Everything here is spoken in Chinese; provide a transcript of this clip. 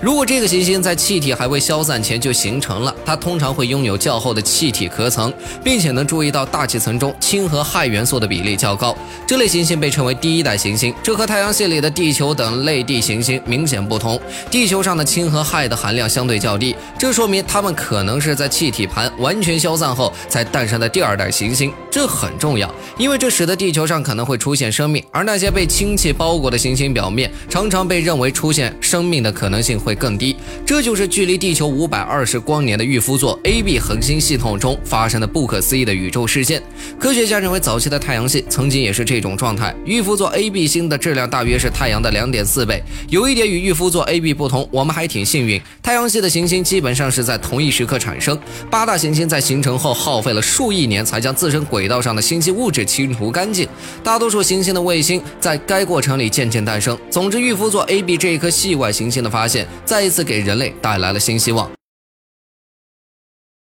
如果这个行星在气体还未消散前就形成了，它通常会拥有较厚的气体壳层，并且能注意到大气层中氢和氦元素的比例较高。这类行星被称为第一代行星，这和太阳系里的地球等类地行星明显不同。地球上的氢和氦的含量相对较低，这说明它们可能是在气体盘完全消散后才诞生的第二代行星。这很重要，因为这使得地球上可能会出现生命，而那些被氢气包裹的行星表面常常被认为出现生命的可能性会会更低。这就是距离地球五百二十光年的玉夫座 AB 恒星系统中发生的不可思议的宇宙事件。科学家认为，早期的太阳系曾经也是这种状态。玉夫座 AB 星的质量大约是太阳的两点四倍。有一点与玉夫座 AB 不同，我们还挺幸运，太阳系的行星基本上是在同一时刻产生。八大行星在形成后耗费了数亿年才将自身轨道上的星系物质清除干净。大多数行星的卫星在该过程里渐渐诞生。总之，玉夫座 AB 这一颗系外行星的发现，再一次给人类带来了新希望。